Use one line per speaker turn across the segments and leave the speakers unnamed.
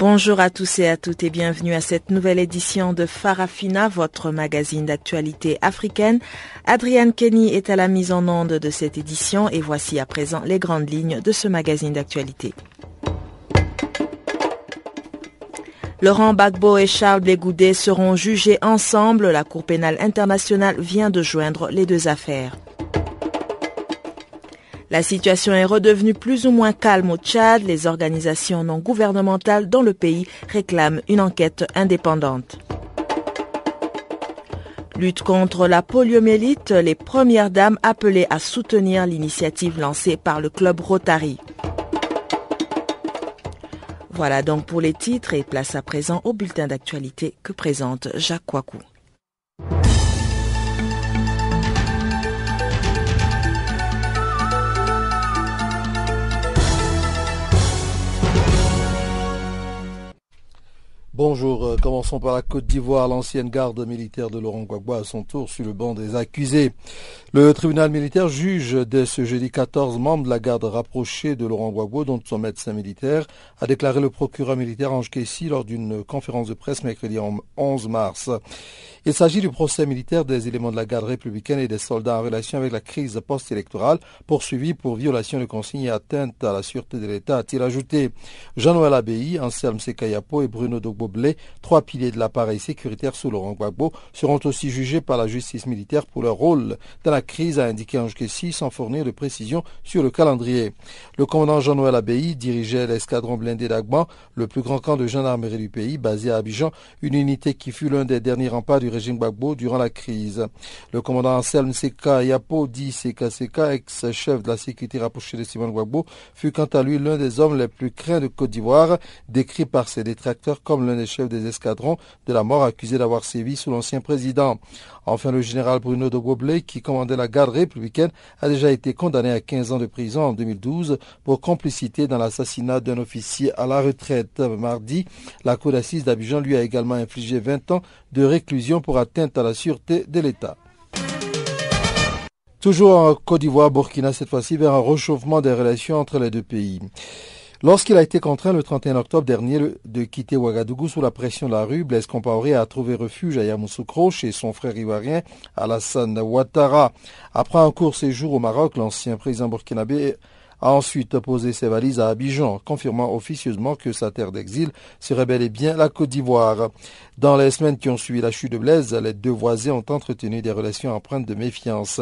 Bonjour à tous et à toutes et bienvenue à cette nouvelle édition de Farafina, votre magazine d'actualité africaine. Adrienne Kenny est à la mise en onde de cette édition et voici à présent les grandes lignes de ce magazine d'actualité. Laurent Gbagbo et Charles Blégoudet seront jugés ensemble. La Cour pénale internationale vient de joindre les deux affaires. La situation est redevenue plus ou moins calme au Tchad. Les organisations non gouvernementales dans le pays réclament une enquête indépendante. Lutte contre la poliomyélite, les premières dames appelées à soutenir l'initiative lancée par le club Rotary. Voilà donc pour les titres et place à présent au bulletin d'actualité que présente Jacques Wakou.
Bonjour, euh, commençons par la Côte d'Ivoire. L'ancienne garde militaire de Laurent Gbagbo à son tour sur le banc des accusés. Le tribunal militaire juge dès ce jeudi 14 membres de la garde rapprochée de Laurent Gbagbo, dont son médecin militaire, a déclaré le procureur militaire Ange Kessi lors d'une conférence de presse mercredi 11 mars. Il s'agit du procès militaire des éléments de la garde républicaine et des soldats en relation avec la crise post-électorale poursuivis pour violation de consignes et atteinte à la sûreté de l'État, a-t-il ajouté. Jean-Noël Abbaye, Anselme Sekayapo et Bruno Trois piliers de l'appareil sécuritaire sous Laurent Gbagbo, seront aussi jugés par la justice militaire pour leur rôle dans la crise, a indiqué Ange sans fournir de précision sur le calendrier. Le commandant Jean-Noël Abbaye dirigeait l'escadron blindé d'Agban, le plus grand camp de gendarmerie du pays, basé à Abidjan, une unité qui fut l'un des derniers remparts du régime Gbagbo durant la crise. Le commandant Anselme Seka Yapo, dit Seka, ex-chef de la sécurité rapprochée de Simon Gbagbo, fut quant à lui l'un des hommes les plus craints de Côte d'Ivoire, décrit par ses détracteurs comme des chefs des escadrons de la mort accusé d'avoir sévi sous l'ancien président. Enfin, le général Bruno de Goblé, qui commandait la garde républicaine, a déjà été condamné à 15 ans de prison en 2012 pour complicité dans l'assassinat d'un officier à la retraite. Mardi, la cour d'assises d'Abidjan lui a également infligé 20 ans de réclusion pour atteinte à la sûreté de l'État. Toujours en Côte d'Ivoire, Burkina, cette fois-ci vers un réchauffement des relations entre les deux pays. Lorsqu'il a été contraint le 31 octobre dernier de quitter Ouagadougou sous la pression de la rue, Blaise Compaoré a trouvé refuge à Yamoussoukro chez son frère ivoirien Alassane Ouattara. Après un court séjour au Maroc, l'ancien président burkinabé a ensuite posé ses valises à Abidjan, confirmant officieusement que sa terre d'exil serait bel et bien la Côte d'Ivoire. Dans les semaines qui ont suivi la chute de Blaise, les deux voisins ont entretenu des relations empreintes de méfiance.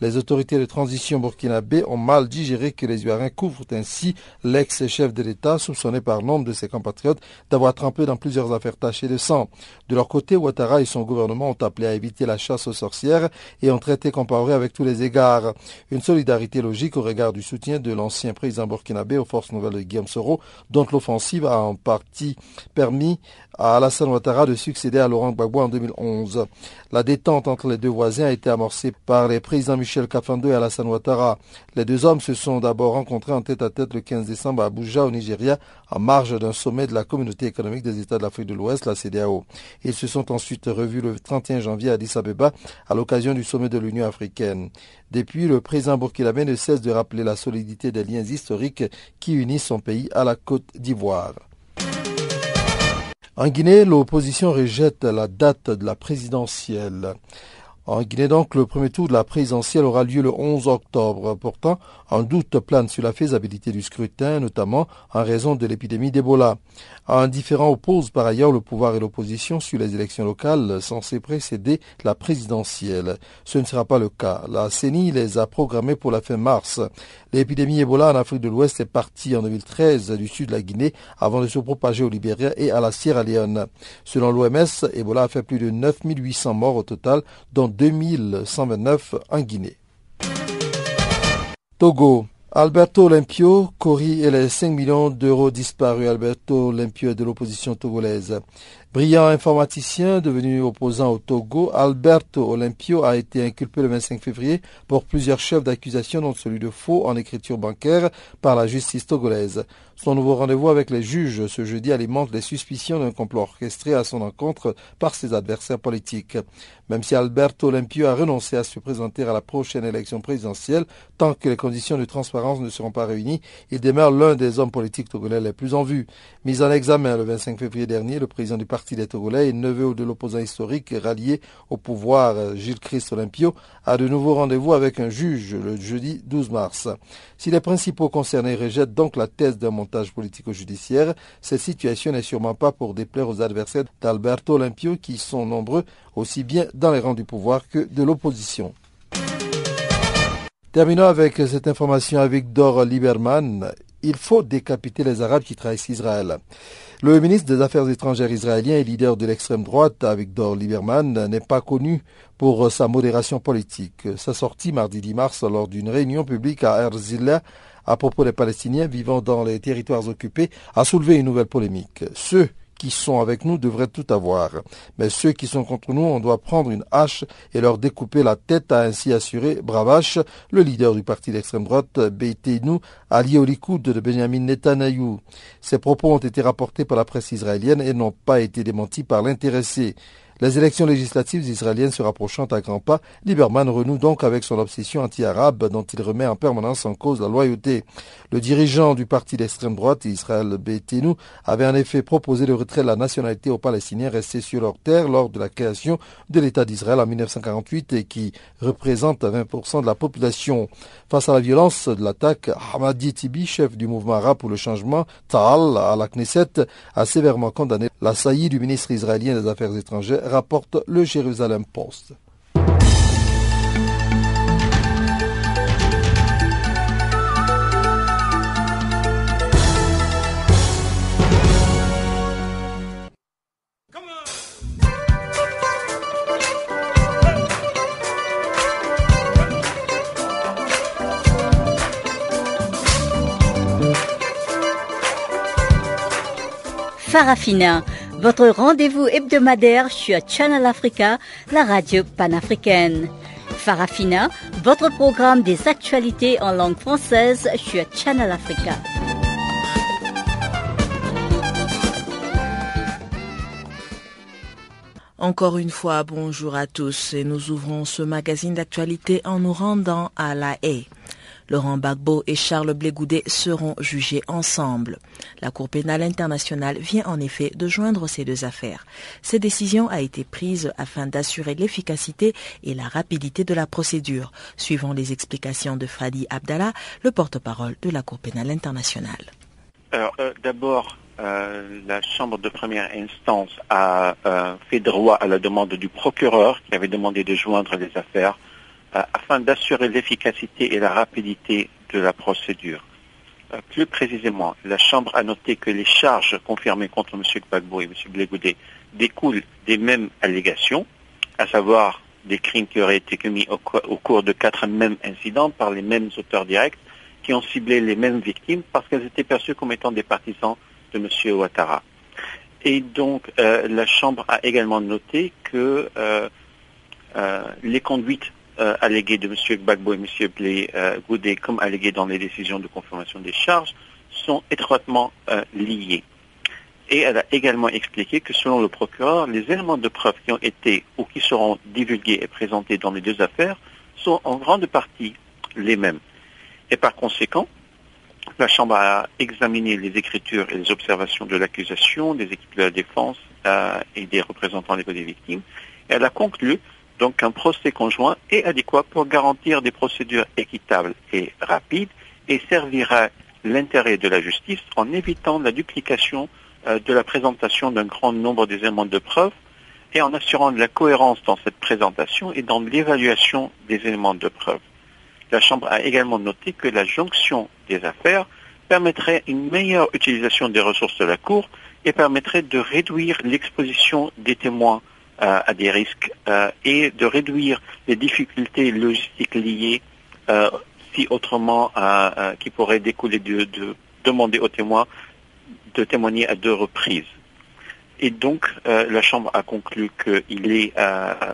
Les autorités de transition burkinabé ont mal digéré que les Ivoiriens couvrent ainsi l'ex-chef de l'État, soupçonné par nombre de ses compatriotes d'avoir trempé dans plusieurs affaires tachées de sang. De leur côté, Ouattara et son gouvernement ont appelé à éviter la chasse aux sorcières et ont traité comparé avec tous les égards. Une solidarité logique au regard du soutien de l'ancien président burkinabé aux forces nouvelles de Guillaume Soro, dont l'offensive a en partie permis à Alassane Ouattara de succéder à Laurent Gbagbo en 2011. La détente entre les deux voisins a été amorcée par les présidents Michel Kafando et Alassane Ouattara. Les deux hommes se sont d'abord rencontrés en tête à tête le 15 décembre à Abuja, au Nigeria, en marge d'un sommet de la Communauté économique des États de l'Afrique de l'Ouest, la CDAO. Ils se sont ensuite revus le 31 janvier à Addis Abeba à l'occasion du sommet de l'Union africaine. Depuis, le président burkinabé ne cesse de rappeler la solidité des liens historiques qui unissent son pays à la Côte d'Ivoire. En Guinée, l'opposition rejette la date de la présidentielle. En Guinée, donc, le premier tour de la présidentielle aura lieu le 11 octobre. Pourtant, un doute plane sur la faisabilité du scrutin, notamment en raison de l'épidémie d'Ebola. Un différent oppose par ailleurs le pouvoir et l'opposition sur les élections locales censées précéder la présidentielle. Ce ne sera pas le cas. La CENI les a programmées pour la fin mars. L'épidémie Ebola en Afrique de l'Ouest est partie en 2013 du sud de la Guinée avant de se propager au Libéria et à la Sierra Leone. Selon l'OMS, Ebola a fait plus de 9800 morts au total, dont 2129 en Guinée. Togo. Alberto Limpio, Cori et les 5 millions d'euros disparus. Alberto Limpio est de l'opposition togolaise. Brillant informaticien devenu opposant au Togo, Alberto Olimpio a été inculpé le 25 février pour plusieurs chefs d'accusation, dont celui de faux en écriture bancaire, par la justice togolaise. Son nouveau rendez-vous avec les juges ce jeudi alimente les suspicions d'un complot orchestré à son encontre par ses adversaires politiques. Même si Alberto Olimpio a renoncé à se présenter à la prochaine élection présidentielle, tant que les conditions de transparence ne seront pas réunies, il demeure l'un des hommes politiques togolais les plus en vue. Mis en examen le 25 février dernier, le président du parti des Togolais neveu de l'opposant historique rallié au pouvoir Gilles Christ Olympio a de nouveaux rendez-vous avec un juge le jeudi 12 mars. Si les principaux concernés rejettent donc la thèse d'un montage politico-judiciaire, cette situation n'est sûrement pas pour déplaire aux adversaires d'Alberto Olympio qui sont nombreux aussi bien dans les rangs du pouvoir que de l'opposition. Terminons avec cette information avec Dor Lieberman il faut décapiter les Arabes qui trahissent Israël. Le ministre des Affaires étrangères israélien et leader de l'extrême droite, Avigdor Lieberman, n'est pas connu pour sa modération politique. Sa sortie mardi 10 mars lors d'une réunion publique à Herzliya à propos des Palestiniens vivant dans les territoires occupés a soulevé une nouvelle polémique. Ceux qui sont avec nous devraient tout avoir. Mais ceux qui sont contre nous, on doit prendre une hache et leur découper la tête, a ainsi assuré Bravache, le leader du parti d'extrême droite, Beitenu, allié au Likoud de Benjamin Netanyahu. Ces propos ont été rapportés par la presse israélienne et n'ont pas été démentis par l'intéressé. Les élections législatives israéliennes se rapprochant à grands pas, Lieberman renoue donc avec son obsession anti-arabe dont il remet en permanence en cause la loyauté. Le dirigeant du parti d'extrême droite, Israël Betenu, avait en effet proposé le retrait de la nationalité aux Palestiniens restés sur leur terre lors de la création de l'État d'Israël en 1948 et qui représente 20% de la population. Face à la violence de l'attaque, Hamadi Tibi, chef du mouvement arabe pour le changement, Ta'al, à la Knesset, a sévèrement condamné la saillie du ministre israélien des Affaires étrangères rapporte le Jérusalem Post.
Farafina votre rendez-vous hebdomadaire sur Channel Africa, la radio panafricaine. Farafina, votre programme des actualités en langue française sur Channel Africa.
Encore une fois, bonjour à tous et nous ouvrons ce magazine d'actualité en nous rendant à La Haye. Laurent Gbagbo et Charles Blégoudet seront jugés ensemble. La Cour pénale internationale vient en effet de joindre ces deux affaires. Cette décision a été prise afin d'assurer l'efficacité et la rapidité de la procédure, suivant les explications de Fadi Abdallah, le porte-parole de la Cour pénale internationale.
Euh, d'abord, euh, la Chambre de première instance a euh, fait droit à la demande du procureur qui avait demandé de joindre les affaires afin d'assurer l'efficacité et la rapidité de la procédure. Euh, plus précisément, la Chambre a noté que les charges confirmées contre M. Gbagbo et M. Blégoudet découlent des mêmes allégations, à savoir des crimes qui auraient été commis au, cours de quatre mêmes incidents par les mêmes auteurs directs qui ont ciblé les mêmes victimes parce qu'elles étaient perçues comme étant des partisans de M. Ouattara. Et donc, euh, la Chambre a également noté que les conduites euh, allégués de M. Gbagbo et M. Blé euh, Goudet comme allégués dans les décisions de confirmation des charges sont étroitement euh, liés. Et elle a également expliqué que selon le procureur, les éléments de preuve qui ont été ou qui seront divulgués et présentés dans les deux affaires sont en grande partie les mêmes. Et par conséquent, la Chambre a examiné les écritures et les observations de l'accusation, des équipes de la défense et des représentants des victimes. Et elle a conclu donc un procès conjoint est adéquat pour garantir des procédures équitables et rapides et servira l'intérêt de la justice en évitant la duplication euh, de la présentation d'un grand nombre d'éléments de preuve et en assurant de la cohérence dans cette présentation et dans l'évaluation des éléments de preuve. La Chambre a également noté que la jonction des affaires permettrait une meilleure utilisation des ressources de la Cour et permettrait de réduire l'exposition des témoins à des risques euh, et de réduire les difficultés logistiques liées euh, aussi autrement qui pourrait découler de, de demander aux témoins de témoigner à deux reprises. Et donc, la Chambre a conclu qu'il est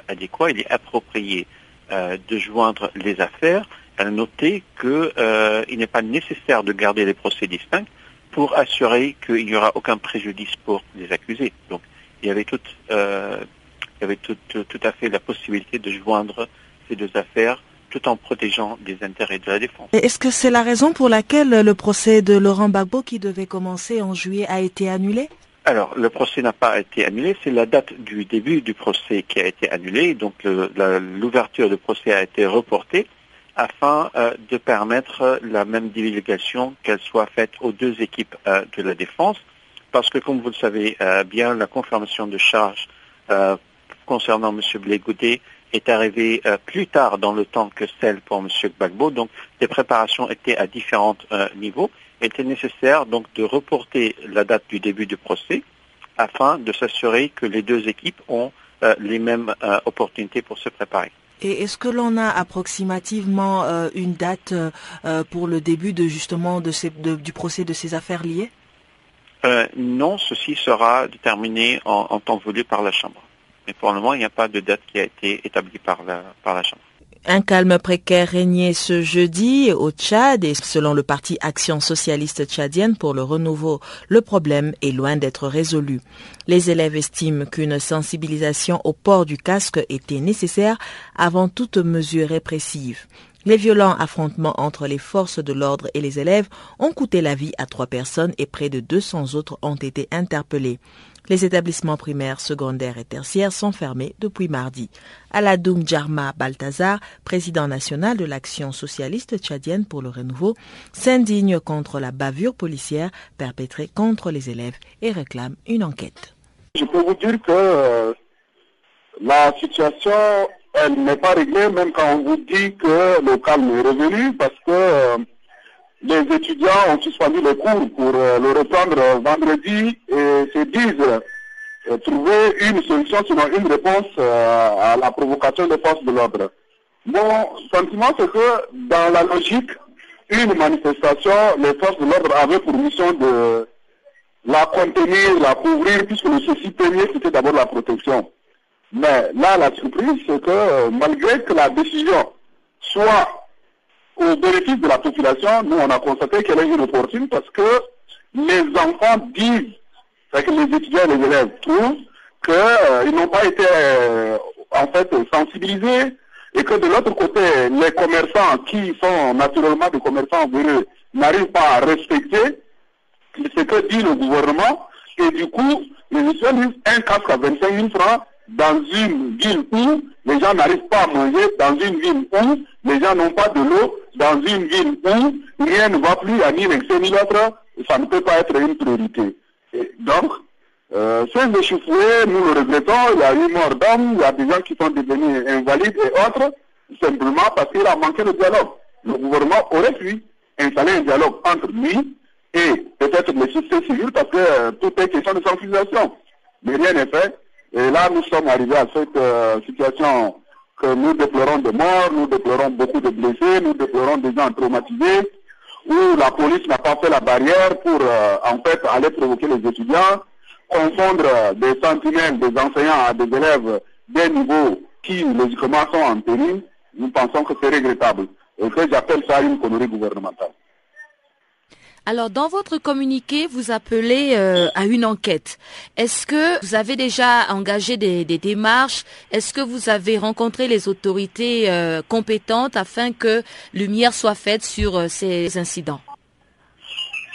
adéquat, il est approprié de joindre les affaires. Elle a noté qu'il n'est pas nécessaire de garder les procès distincts pour assurer qu'il n'y aura aucun préjudice pour les accusés. Donc, il y avait tout, il y avait tout, à fait la possibilité de joindre ces deux affaires tout en protégeant les intérêts de la défense.
Est-ce que c'est la raison pour laquelle le procès de Laurent Gbagbo qui devait commencer en juillet a été annulé?
Alors, le procès n'a pas été annulé, c'est la date du début du procès qui a été annulée, donc l'ouverture du procès a été reportée afin euh, de permettre la même divulgation qu'elle soit faite aux deux équipes euh, de la défense, parce que comme vous le savez euh, bien, la confirmation de charge concernant M. Blé est arrivée plus tard dans le temps que celle pour M. Gbagbo, donc les préparations étaient à différents niveaux. Il était nécessaire donc de reporter la date du début du procès afin de s'assurer que les deux équipes ont les mêmes opportunités pour se préparer.
Et est-ce que l'on a approximativement euh, une date euh, pour le début de justement de du procès de ces affaires liées?
Euh, Non, ceci sera déterminé en, temps voulu par la Chambre. Mais pour le moment, il n'y a pas de date qui a été établie par par la Chambre.
Un calme précaire régnait ce jeudi au Tchad et selon le parti Action socialiste tchadienne pour le renouveau, le problème est loin d'être résolu. Les élèves estiment qu'une sensibilisation au port du casque était nécessaire avant toute mesure répressive. Les violents affrontements entre les forces de l'ordre et les élèves ont coûté la vie à trois personnes et près de 200 autres ont été interpellés. Les établissements primaires, secondaires et tertiaires sont fermés depuis mardi. Aladoum Djarma Baltazar, président national de l'Action socialiste tchadienne pour le renouveau, s'indigne contre la bavure policière perpétrée contre les élèves et réclame une enquête.
Je peux vous dire que euh, la situation, elle n'est pas réglée, même quand on vous dit que le calme est revenu, parce que euh, les étudiants ont suspendu le cours pour euh, le reprendre vendredi et se disent euh, trouver une solution, sinon une réponse euh, à la provocation des forces de l'ordre. Mon sentiment, c'est que dans la logique, une manifestation, les forces de l'ordre avaient pour mission de la contenir, la couvrir, puisque le souci premier, c'était d'abord la protection. Mais là, la surprise, c'est que malgré que la décision soit au bénéfice de la population, nous, on a constaté qu'elle est inopportune parce que les enfants disent, que les étudiants les élèves trouvent qu'ils euh, n'ont pas été euh, en fait sensibilisés et que de l'autre côté, les commerçants qui sont naturellement des commerçants véreux n'arrivent pas à respecter ce que dit le gouvernement et du coup, les étudiants disent un casque à 25 000 francs dans une ville où les gens n'arrivent pas à manger, dans une ville où les gens n'ont pas de l'eau, dans une ville où rien ne va plus à ni l'excès ça ne peut pas être une priorité. donc, euh, ces nous le regrettons, il y a eu mort d'hommes, il y a des gens qui sont devenus invalides et autres, simplement parce qu'il a manqué de dialogue. Le gouvernement aurait pu installer un dialogue entre lui et peut-être les sociétés civiles parce que euh, tout est question de sensibilisation. Mais rien n'est fait. Et là, nous sommes arrivés à cette euh, situation que nous déplorons de morts, nous déplorons beaucoup de blessés, nous déplorons des gens traumatisés, où la police n'a pas fait la barrière pour euh, en fait aller provoquer les étudiants, confondre des sentinelles, des enseignants à des élèves des niveaux qui logiquement sont en périm, nous pensons que c'est regrettable. Et que j'appelle ça une connerie gouvernementale.
Alors, dans votre communiqué, vous appelez euh, à une enquête. Est-ce que vous avez déjà engagé des, démarches? Est-ce que vous avez rencontré les autorités euh, compétentes afin que lumière soit faite sur euh, ces incidents?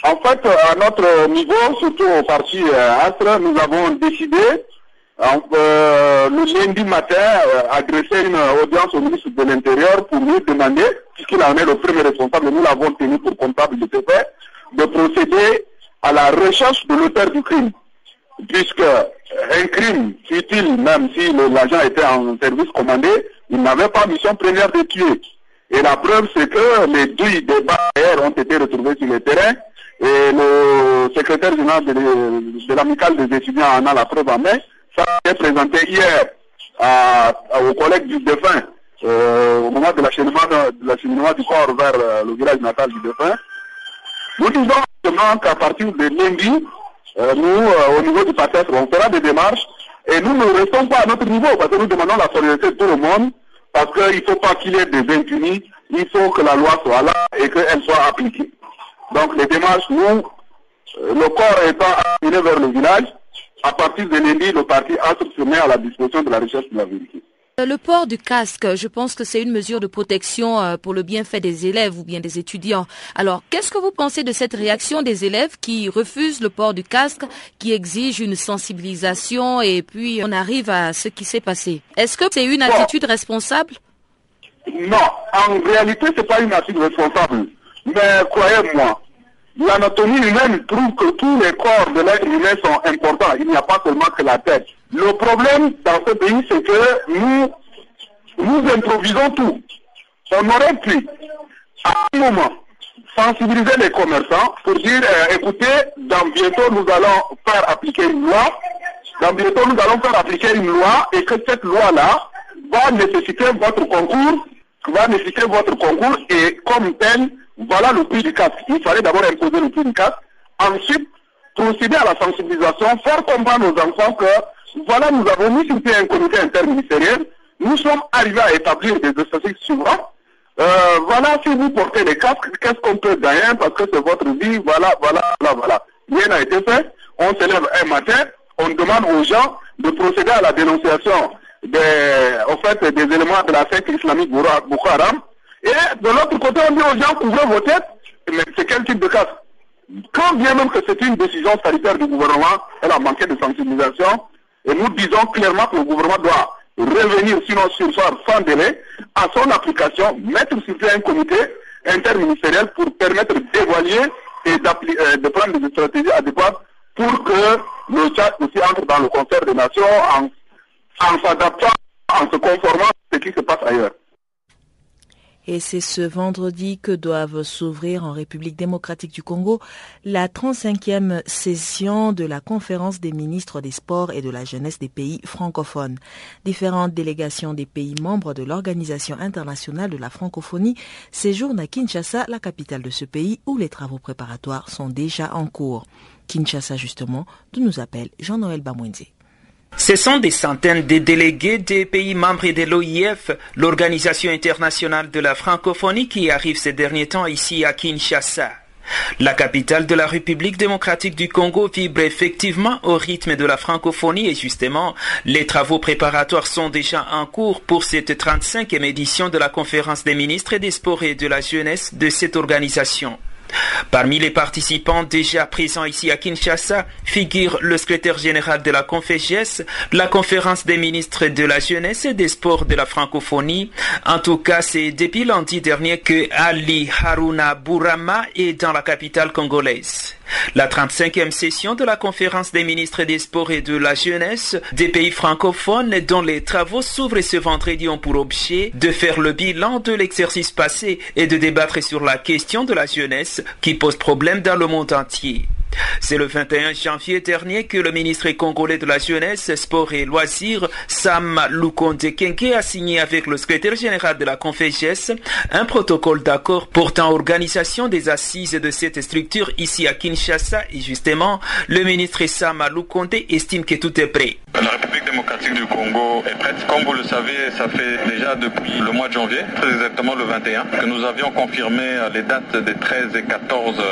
En fait, à notre niveau, surtout au parti Astre, nous avons décidé le lundi matin adresser une audience au ministre de l'Intérieur pour lui demander, puisqu'il en est le premier responsable, nous l'avons tenu pour comptable de fait, de procéder à la recherche de l'auteur du crime. Puisque un crime, fut-il, même si l'agent était en service commandé, il n'avait pas mission première de tuer. Et la preuve, c'est que les deux des barrières ont été retrouvés sur le terrain et le secrétaire général de, l'amicale des étudiants en a la preuve en main. Ça a été présenté hier aux collègues du défunt au moment de l'acheminement du corps vers le village natal du défunt. Nous disons qu'à partir de lundi, nous, au niveau du parti, on fera des démarches et nous ne restons pas à notre niveau parce que nous demandons la solidarité de tout le monde parce qu'il ne faut pas qu'il y ait des impunis, il faut que la loi soit là et qu'elle soit appliquée. Donc les démarches, nous, le corps étant amené vers le village, à partir de lundi, le parti se met à la disposition de la recherche de la vérité.
Euh, le port du casque, je pense que c'est une mesure de protection euh, pour le bienfait des élèves ou bien des étudiants. Alors, qu'est-ce que vous pensez de cette réaction des élèves qui refusent le port du casque, qui exigent une sensibilisation et puis on arrive à ce qui s'est passé? Est-ce que c'est une attitude responsable?
Non, en réalité, c'est pas une attitude responsable. Mais croyez-moi, l'anatomie humaine prouve que tous les corps de l'être humain sont importants. Il n'y a pas seulement que la tête. Le problème dans ce pays, c'est que nous, nous improvisons tout. On aurait pu, à un moment, sensibiliser les commerçants pour dire, euh, écoutez, dans bientôt nous allons faire appliquer une loi, dans bientôt nous allons faire appliquer une loi et que cette loi-là va nécessiter votre concours, va nécessiter votre concours et comme tel, voilà le prix du casque. Il fallait d'abord imposer le prix du casque, ensuite procéder à la sensibilisation, faire comprendre aux enfants que voilà, nous avons mis sur pied un comité interministériel. Nous sommes arrivés à établir des statistiques souvent. Euh, voilà, si vous portez les casques, qu'est-ce qu'on peut gagner parce que c'est votre vie, voilà, voilà, voilà, voilà. Rien n'a été fait. On se lève un matin, on demande aux gens de procéder à la dénonciation des, fait, des éléments de la secte islamique Boko Haram. Et de l'autre côté, on dit aux gens, couvrez vos têtes. Mais c'est quel type de casque? Quand bien même que c'est une décision sanitaire du gouvernement, elle a manqué de sensibilisation, et nous disons clairement que le gouvernement doit revenir, sinon sur sans délai, à son application, mettre sur pied un comité interministériel pour permettre d'évaluer et euh, de prendre des stratégies adéquates pour que le Tchad aussi entre dans le concert des nations en s'adaptant, en se conformant à ce qui se passe ailleurs.
Et c'est ce vendredi que doivent s'ouvrir en République démocratique du Congo la 35e session de la conférence des ministres des Sports et de la jeunesse des pays francophones. Différentes délégations des pays membres de l'Organisation internationale de la francophonie séjournent à Kinshasa, la capitale de ce pays, où les travaux préparatoires sont déjà en cours. Kinshasa, justement, d'où nous appelle Jean-Noël Bamwenze.
Ce sont des centaines de délégués des pays membres de l'OIF, l'Organisation internationale de la francophonie, qui arrivent ces derniers temps ici à Kinshasa. La capitale de la République démocratique du Congo vibre effectivement au rythme de la francophonie et justement, les travaux préparatoires sont déjà en cours pour cette 35e édition de la conférence des ministres des sports et de la jeunesse de cette organisation. Parmi les participants déjà présents ici à Kinshasa figure le secrétaire général de la Confégès, la conférence des ministres de la jeunesse et des sports de la francophonie. En tout cas, c'est depuis lundi dernier que Ali Haruna Bourama est dans la capitale congolaise. La 35e session de la conférence des ministres des Sports et de la Jeunesse des pays francophones dont les travaux s'ouvrent ce vendredi ont pour objet de faire le bilan de l'exercice passé et de débattre sur la question de la jeunesse qui pose problème dans le monde entier. C'est le 21 janvier dernier que le ministre congolais de la Jeunesse, Sport et Loisirs, Sam Lukonde Kenke, a signé avec le secrétaire général de la Confégès un protocole d'accord portant organisation des assises de cette structure ici à Kinshasa et justement, le ministre Sam Lukonde estime que tout est prêt.
La République démocratique du Congo est prête. Comme vous le savez, ça fait déjà depuis le mois de janvier, très exactement le 21, que nous avions confirmé les dates des 13 et 14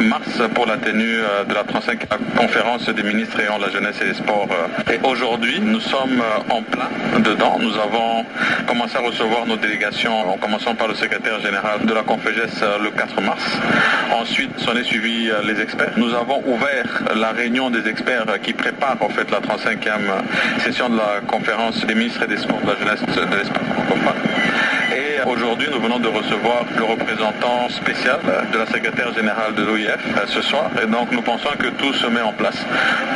mars pour la tenue euh, de la 35e conférence des ministres ayant la jeunesse et les sports. Euh. Et aujourd'hui, nous sommes euh, en plein dedans. Nous avons commencé à recevoir nos délégations, en commençant par le secrétaire général de la Confégès le 4 mars. Ensuite, s'en est suivi les experts. Nous avons ouvert la réunion des experts qui préparent en fait la 35e session de la conférence des ministres et des sports de la jeunesse de l'espace francophone. Et aujourd'hui, nous venons de recevoir le représentant spécial de la secrétaire générale de l'OIF ce soir. Et donc nous pensons que tout se met en place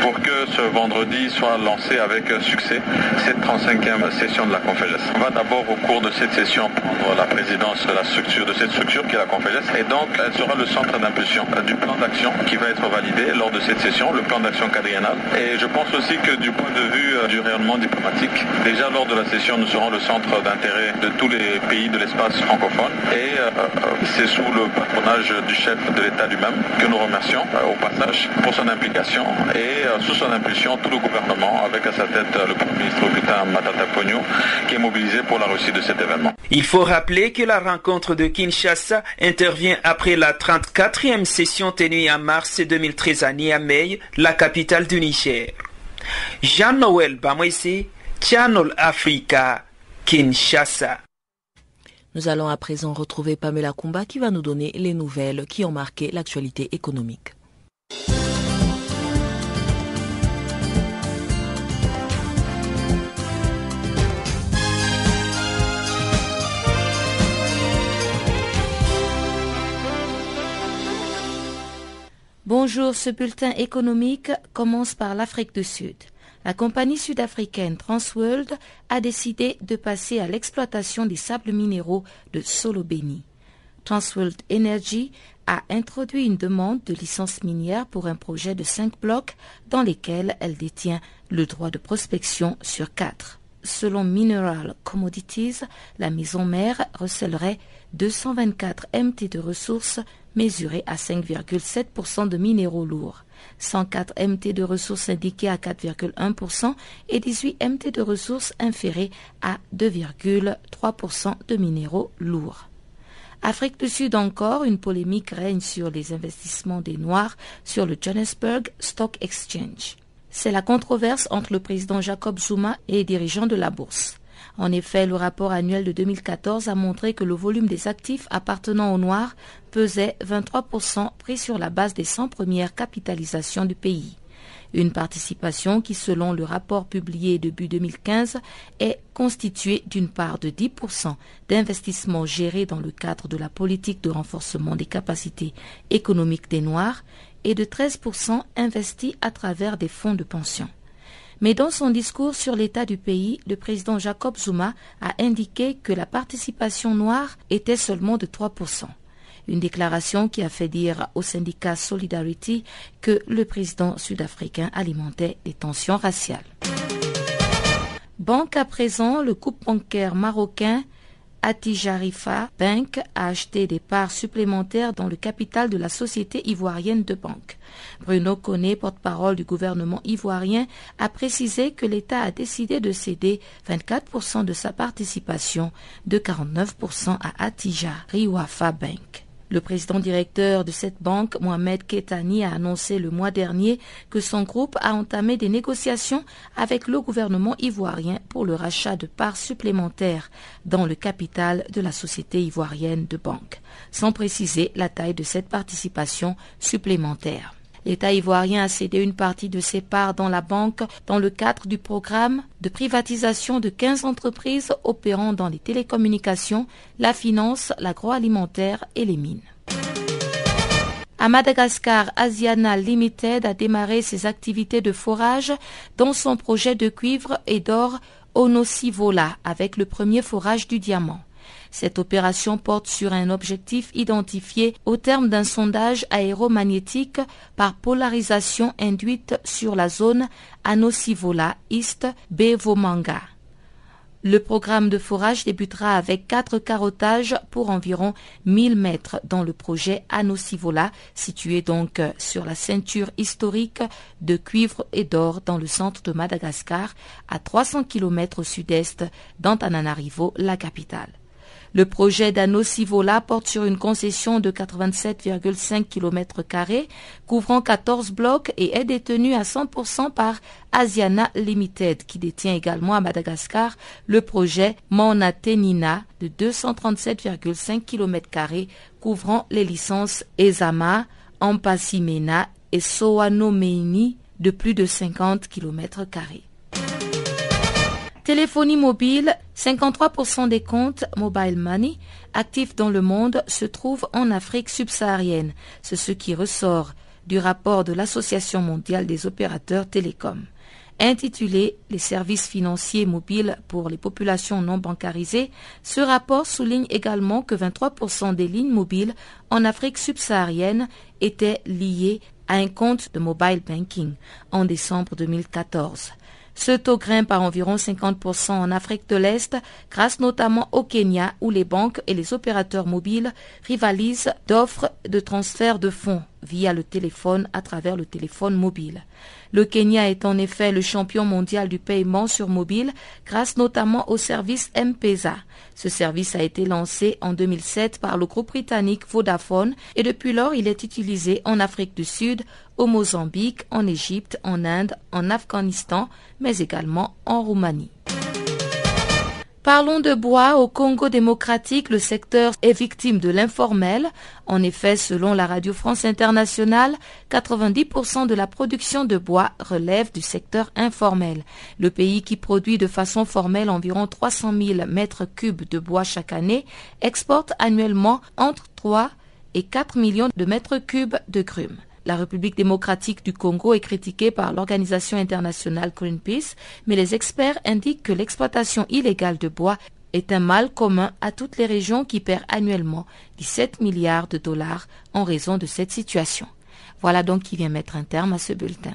pour que ce vendredi soit lancé avec succès cette 35e session de la Confégesse. On va d'abord au cours de cette session prendre la présidence de la structure, de cette structure qui est la Confégesse. Et donc elle sera le centre d'impulsion du plan d'action qui va être validé lors de cette session, le plan d'action quadriennal. Et je pense aussi que du point de vue euh, du rayonnement diplomatique, déjà lors de la session, nous serons le centre d'intérêt de tous les pays de l'espace francophone. Et euh, euh, c'est sous le patronage du chef de l'État lui-même que nous remercions au passage pour son implication et sous son impulsion tout le gouvernement avec à sa tête le Premier ministre Putin Matata Pogno qui est mobilisé pour la réussite de cet événement.
Il faut rappeler que la rencontre de Kinshasa intervient après la 34e session tenue en mars 2013 à Niamey, la capitale du Niger. Jean-Noël Bamwese, Channel Africa, Kinshasa.
Nous allons à présent retrouver Pamela Kumba qui va nous donner les nouvelles qui ont marqué l'actualité économique. Bonjour, ce bulletin économique commence par l'Afrique du Sud. La compagnie sud-africaine Transworld a décidé de passer à l'exploitation des sables minéraux de Solobeni. Transworld Energy a introduit une demande de licence minière pour un projet de cinq blocs dans lesquels elle détient le droit de prospection sur quatre. Selon Mineral Commodities, la maison mère recèlerait 224 MT de ressources mesurées à 5,7% de minéraux lourds, 104 MT de ressources indiquées à 4,1% et 18 MT de ressources inférées à 2,3% de minéraux lourds. Afrique du Sud encore, une polémique règne sur les investissements des Noirs sur le Johannesburg Stock Exchange. C'est la controverse entre le président Jacob Zuma et les dirigeants de la bourse. En effet, le rapport annuel de 2014 a montré que le volume des actifs appartenant aux Noirs pesait 23% pris sur la base des 100 premières capitalisations du pays. Une participation qui, selon le rapport publié début 2015, est constituée d'une part de 10% d'investissements gérés dans le cadre de la politique de renforcement des capacités économiques des Noirs et de 13% investis à travers des fonds de pension. Mais dans son discours sur l'état du pays, le président Jacob Zuma a indiqué que la participation noire était seulement de 3%. Une déclaration qui a fait dire au syndicat Solidarity que le président sud-africain alimentait des tensions raciales. Banque à présent, le groupe bancaire marocain Atijarifa Bank a acheté des parts supplémentaires dans le capital de la société ivoirienne de banque. Bruno Koné, porte-parole du gouvernement ivoirien, a précisé que l'État a décidé de céder 24% de sa participation de 49% à Atija Riwafa Bank. Le président directeur de cette banque, Mohamed Ketani, a annoncé le mois dernier que son groupe a entamé des négociations avec le gouvernement ivoirien pour le rachat de parts supplémentaires dans le capital de la société ivoirienne de banque, sans préciser la taille de cette participation supplémentaire. L'État ivoirien a cédé une partie de ses parts dans la banque dans le cadre du programme de privatisation de 15 entreprises opérant dans les télécommunications, la finance, l'agroalimentaire et les mines. À Madagascar, Asiana Limited a démarré ses activités de forage dans son projet de cuivre et d'or Onosivola avec le premier forage du diamant. Cette opération porte sur un objectif identifié au terme d'un sondage aéromagnétique par polarisation induite sur la zone Anosivola East Bevomanga. Le programme de forage débutera avec quatre carottages pour environ 1000 mètres dans le projet Anosivola, situé donc sur la ceinture historique de cuivre et d'or dans le centre de Madagascar, à 300 km au sud-est d'Antananarivo, la capitale. Le projet d'Anosivola porte sur une concession de 87,5 km couvrant 14 blocs et est détenu à 100% par Asiana Limited, qui détient également à Madagascar le projet Monatenina de 237,5 km couvrant les licences Ezama, Ampasimena et Soanomeini de plus de 50 km Téléphonie mobile, 53% des comptes mobile money actifs dans le monde se trouvent en Afrique subsaharienne. C'est ce qui ressort du rapport de l'Association mondiale des opérateurs télécoms. Intitulé Les services financiers mobiles pour les populations non bancarisées, ce rapport souligne également que 23% des lignes mobiles en Afrique subsaharienne étaient liées à un compte de mobile banking en décembre 2014. Ce taux grimpe à environ 50% en Afrique de l'Est, grâce notamment au Kenya où les banques et les opérateurs mobiles rivalisent d'offres de transfert de fonds via le téléphone à travers le téléphone mobile. Le Kenya est en effet le champion mondial du paiement sur mobile grâce notamment au service M-Pesa. Ce service a été lancé en 2007 par le groupe britannique Vodafone et depuis lors il est utilisé en Afrique du Sud, au Mozambique, en Égypte, en Inde, en Afghanistan, mais également en Roumanie. Parlons de bois. Au Congo démocratique, le secteur est victime de l'informel. En effet, selon la Radio France Internationale, 90% de la production de bois relève du secteur informel. Le pays qui produit de façon formelle environ 300 000 mètres cubes de bois chaque année exporte annuellement entre 3 et 4 millions de mètres cubes de grumes. La République démocratique du Congo est critiquée par l'organisation internationale Greenpeace, mais les experts indiquent que l'exploitation illégale de bois est un mal commun à toutes les régions qui perdent annuellement 17 milliards de dollars en raison de cette situation. Voilà donc qui vient mettre un terme à ce bulletin.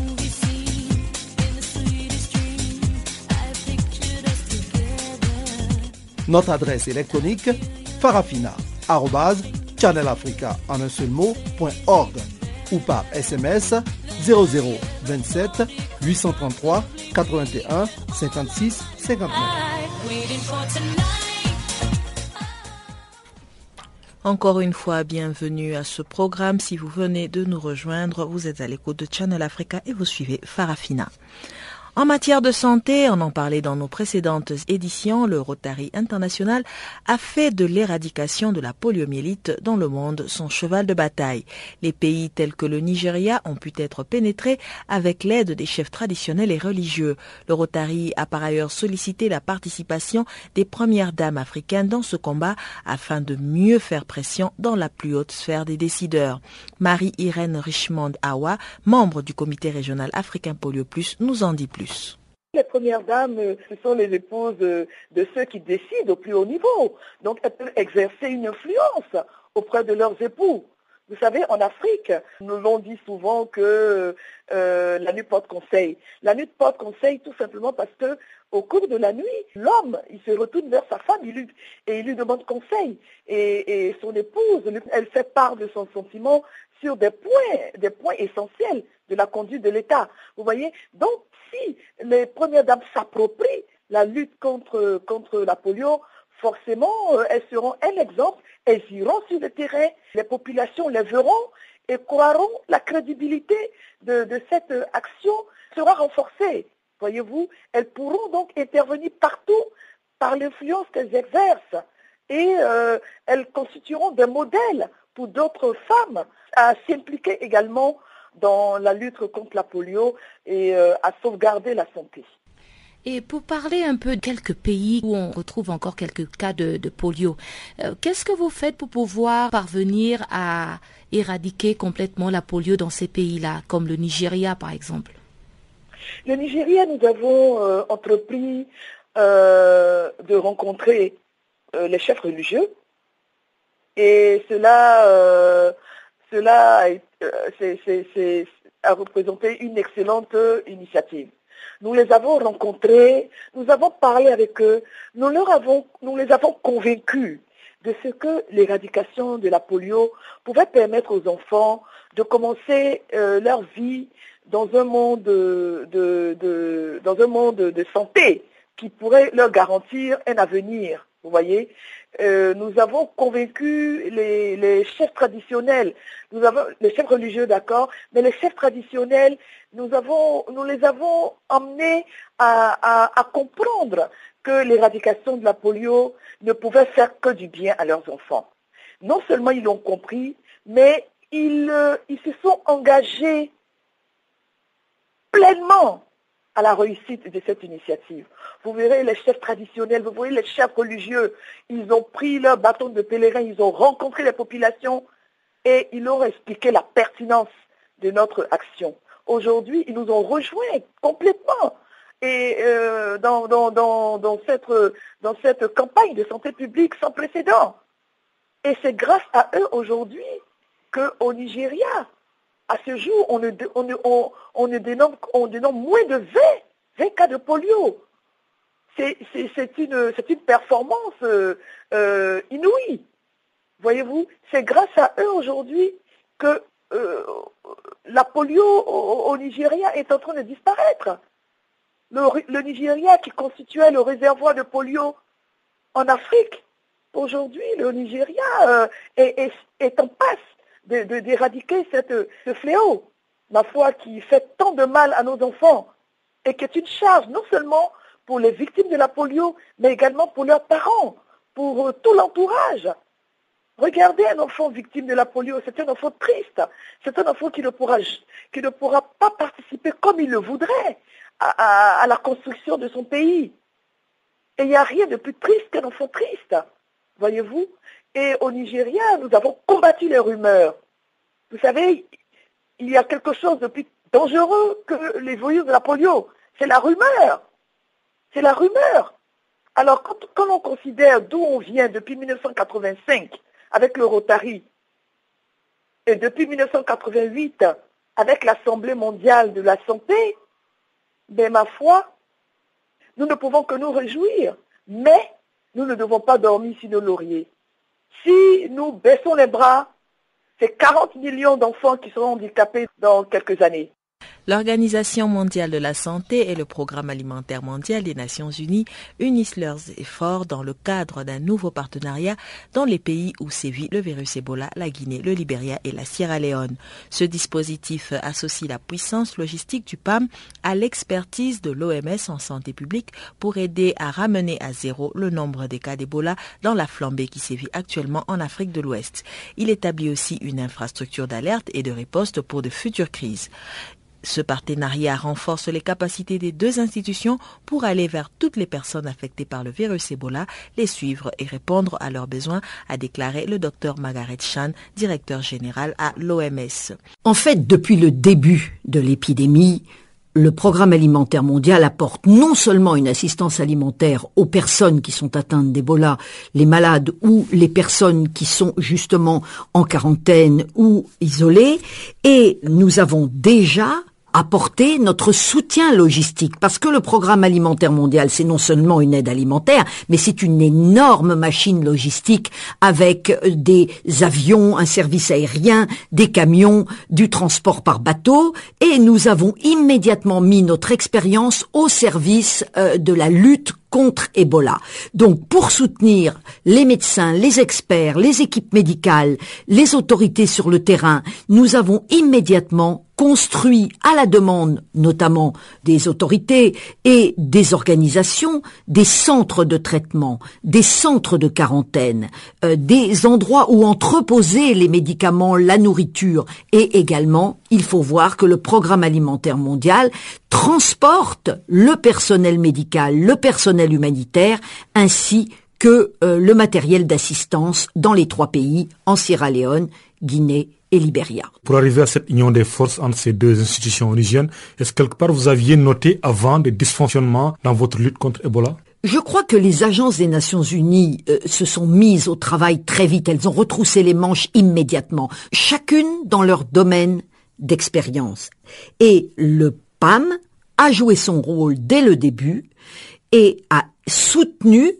Notre adresse électronique farafina.channelafrica ou par SMS 0027 833 81 56 59.
Encore une fois, bienvenue à ce programme. Si vous venez de nous rejoindre, vous êtes à l'écoute de Channel Africa et vous suivez Farafina. En matière de santé, on en parlait dans nos précédentes éditions, le Rotary International a fait de l'éradication de la poliomyélite dans le monde son cheval de bataille. Les pays tels que le Nigeria ont pu être pénétrés avec l'aide des chefs traditionnels et religieux. Le Rotary a par ailleurs sollicité la participation des premières dames africaines dans ce combat afin de mieux faire pression dans la plus haute sphère des décideurs. Marie-Irène Richmond Awa, membre du comité régional africain Polio Plus, nous en dit plus.
Les premières dames, euh, ce sont les épouses de, ceux qui décident au plus haut niveau. Donc elles peuvent exercer une influence auprès de leurs époux. Vous savez, en Afrique, nous l'on dit souvent que euh, la nuit porte conseil. La nuit porte conseil tout simplement parce que au cours de la nuit, l'homme, il se retourne vers sa femme il lui, et il lui demande conseil. Et, son épouse, elle fait part de son sentiment sur des points, des points essentiels de la conduite de l'État. Vous voyez? Donc, si les premières dames s'approprient la lutte contre, contre la polio, forcément, euh, elles seront un exemple, elles iront sur le terrain, les populations les verront et croiront la crédibilité de, cette action sera renforcée. Voyez-vous, elles pourront donc intervenir partout par l'influence qu'elles exercent et euh, elles constitueront des modèles pour d'autres femmes à s'impliquer également dans la lutte contre la polio et euh, à sauvegarder la santé.
Et pour parler un peu de quelques pays où on retrouve encore quelques cas de, polio, euh, qu'est-ce que vous faites pour pouvoir parvenir à éradiquer complètement la polio dans ces pays-là, comme le Nigeria par exemple?
Le Nigeria, nous avons euh, entrepris de rencontrer les chefs religieux et cela, cela a représenté une excellente initiative. Nous les avons rencontrés, nous avons parlé avec eux, nous, leur avons, nous les avons convaincus de ce que l'éradication de la polio pouvait permettre aux enfants de commencer euh, leur vie dans un monde de, dans un monde de santé qui pourrait leur garantir un avenir. Vous voyez, euh, nous avons convaincu les, chefs traditionnels, nous avons les chefs religieux, d'accord, mais les chefs traditionnels, nous avons, nous les avons emmenés à, à comprendre que l'éradication de la polio ne pouvait faire que du bien à leurs enfants. Non seulement ils l'ont compris, mais ils, euh, ils se sont engagés pleinement à la réussite de cette initiative. Vous verrez les chefs traditionnels, vous voyez les chefs religieux, ils ont pris leur bâton de pèlerin, ils ont rencontré les populations et ils leur ont expliqué la pertinence de notre action. Aujourd'hui, ils nous ont rejoints complètement et euh, dans, cette, dans cette campagne de santé publique sans précédent. Et c'est grâce à eux aujourd'hui qu'au Nigeria, à ce jour, on, dénombre, moins de 20, 20 cas de polio. C'est une, performance euh, euh, inouïe. Voyez-vous, c'est grâce à eux aujourd'hui que la polio au, Nigeria est en train de disparaître le, Nigeria qui constituait le réservoir de polio en Afrique, aujourd'hui, le Nigeria euh, est, en passe d'éradiquer ce fléau, ma foi, qui fait tant de mal à nos enfants et qui est une charge non seulement pour les victimes de la polio, mais également pour leurs parents, pour euh, tout l'entourage. Regardez un enfant victime de la polio, c'est un enfant triste, c'est un enfant qui ne, pourra, qui ne pourra pas participer comme il le voudrait à, la construction de son pays. Et il n'y a rien de plus triste qu'un enfant triste, voyez-vous. Et au Nigeria, nous avons combattu les rumeurs. Vous savez, il y a quelque chose de plus dangereux que les voyous de la polio. C'est la rumeur. C'est la rumeur. Alors, quand, quand on considère d'où on vient depuis 1985 avec le Rotary, et depuis 1988 avec l'Assemblée mondiale de la santé, mais ma foi, nous ne pouvons que nous réjouir, mais nous ne devons pas dormir sur nos lauriers. Si nous baissons les bras, c'est 40 millions d'enfants qui seront handicapés dans quelques années.
L'Organisation mondiale de la santé et le Programme alimentaire mondial des Nations unies unissent leurs efforts dans le cadre d'un nouveau partenariat dans les pays où sévit le virus Ebola, la Guinée, le Libéria et la Sierra Leone. Ce dispositif associe la puissance logistique du PAM à l'expertise de l'OMS en santé publique pour aider à ramener à zéro le nombre des cas d'Ebola dans la flambée qui sévit actuellement en Afrique de l'Ouest. Il établit aussi une infrastructure d'alerte et de riposte pour de futures crises. Ce partenariat renforce les capacités des deux institutions pour aller vers toutes les personnes affectées par le virus Ebola, les suivre et répondre à leurs besoins, a déclaré le docteur Margaret Chan, directeur général à l'OMS.
En fait, depuis le début de l'épidémie, le programme alimentaire mondial apporte non seulement une assistance alimentaire aux personnes qui sont atteintes d'Ebola, les malades ou les personnes qui sont justement en quarantaine ou isolées, et nous avons déjà apporter notre soutien logistique parce que le programme alimentaire mondial c'est non seulement une aide alimentaire mais c'est une énorme machine logistique avec des avions, un service aérien, des camions, du transport par bateau et nous avons immédiatement mis notre expérience au service euh, de la lutte contre Ebola. Donc pour soutenir les médecins, les experts, les équipes médicales, les autorités sur le terrain, nous avons immédiatement construit à la demande notamment des autorités et des organisations des centres de traitement, des centres de quarantaine, euh, des endroits où entreposer les médicaments, la nourriture. Et également il faut voir que le programme alimentaire mondial transporte le personnel médical, le personnel humanitaire ainsi que euh, le matériel d'assistance dans les trois pays, en Sierra Leone, Guinée et.
Pour arriver à cette union des forces entre ces deux institutions onusiennes, est-ce quelque part vous aviez noté avant des dysfonctionnements dans votre lutte contre Ebola?
Je crois que les agences des Nations Unies euh, se sont mises au travail très vite. Elles ont retroussé les manches immédiatement, chacune dans leur domaine d'expérience. Et le PAM a joué son rôle dès le début et a soutenu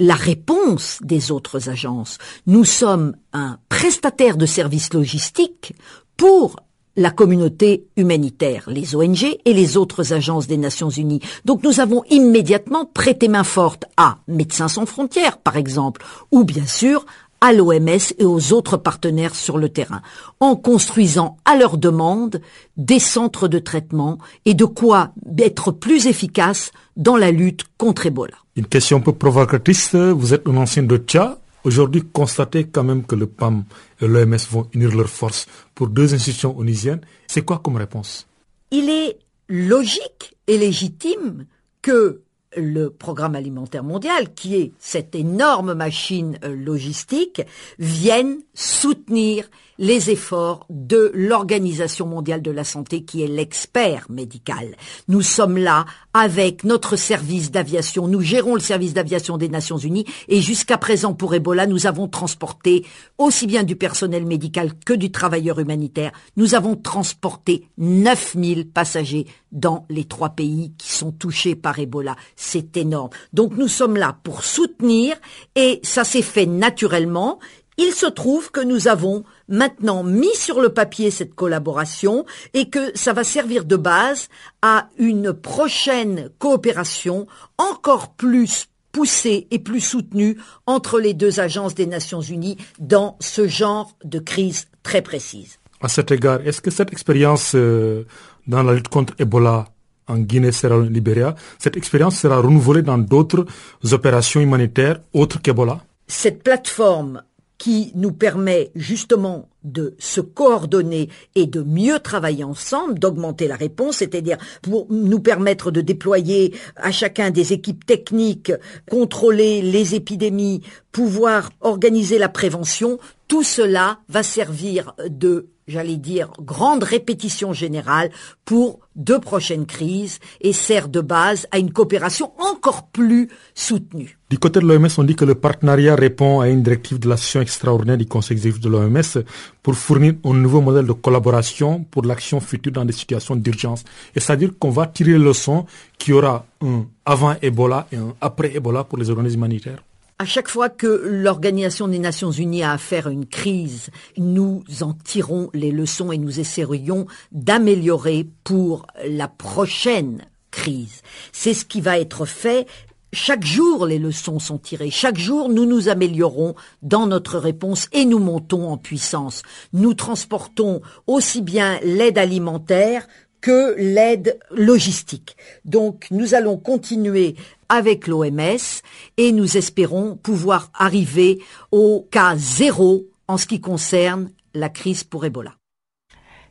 la réponse des autres agences. Nous sommes un prestataire de services logistiques pour la communauté humanitaire, les ONG et les autres agences des Nations Unies. Donc nous avons immédiatement prêté main forte à Médecins sans frontières, par exemple, ou bien sûr à l'OMS et aux autres partenaires sur le terrain, en construisant à leur demande des centres de traitement et de quoi être plus efficace dans la lutte contre Ebola.
Une question un peu provocatrice, vous êtes un ancien de Tchad, Aujourd'hui, constater quand même que le PAM et l'OMS vont unir leurs forces pour deux institutions onisiennes, c'est quoi comme réponse?
Il est logique et légitime que le programme alimentaire mondial, qui est cette énorme machine euh, logistique, vienne soutenir les efforts de l'Organisation mondiale de la santé qui est l'expert médical. Nous sommes là avec notre service d'aviation. Nous gérons le service d'aviation des Nations Unies et jusqu'à présent pour Ebola, nous avons transporté aussi bien du personnel médical que du travailleur humanitaire. Nous avons transporté 9000 passagers dans les trois pays qui sont touchés par Ebola. C'est énorme. Donc nous sommes là pour soutenir et ça s'est fait naturellement. Il se trouve que nous avons maintenant mis sur le papier cette collaboration et que ça va servir de base à une prochaine coopération encore plus poussée et plus soutenue entre les deux agences des Nations Unies dans ce genre de crise très précise.
À cet égard, est-ce que cette expérience euh, dans la lutte contre Ebola en Guinée, Sierra Leone, Libéria, cette expérience sera renouvelée dans d'autres opérations humanitaires autres qu'Ebola?
Cette plateforme qui nous permet justement de se coordonner et de mieux travailler ensemble, d'augmenter la réponse, c'est-à-dire pour nous permettre de déployer à chacun des équipes techniques, contrôler les épidémies, pouvoir organiser la prévention, tout cela va servir de j'allais dire, grande répétition générale pour deux prochaines crises et sert de base à une coopération encore plus soutenue.
Du côté de l'OMS, on dit que le partenariat répond à une directive de la session extraordinaire du Conseil exécutif de l'OMS pour fournir un nouveau modèle de collaboration pour l'action future dans des situations d'urgence. Et c'est-à-dire qu'on va tirer le leçon qu'il y aura un avant Ebola et un après Ebola pour les organismes humanitaires.
À chaque fois que l'Organisation des Nations Unies a affaire à une crise, nous en tirons les leçons et nous essaierions d'améliorer pour la prochaine crise. C'est ce qui va être fait. Chaque jour, les leçons sont tirées. Chaque jour, nous nous améliorons dans notre réponse et nous montons en puissance. Nous transportons aussi bien l'aide alimentaire que l'aide logistique. Donc nous allons continuer avec l'OMS et nous espérons pouvoir arriver au cas zéro en ce qui concerne la crise pour Ebola.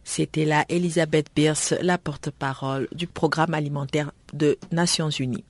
C'était là Elisabeth Bierce, la porte-parole du programme alimentaire de Nations Unies.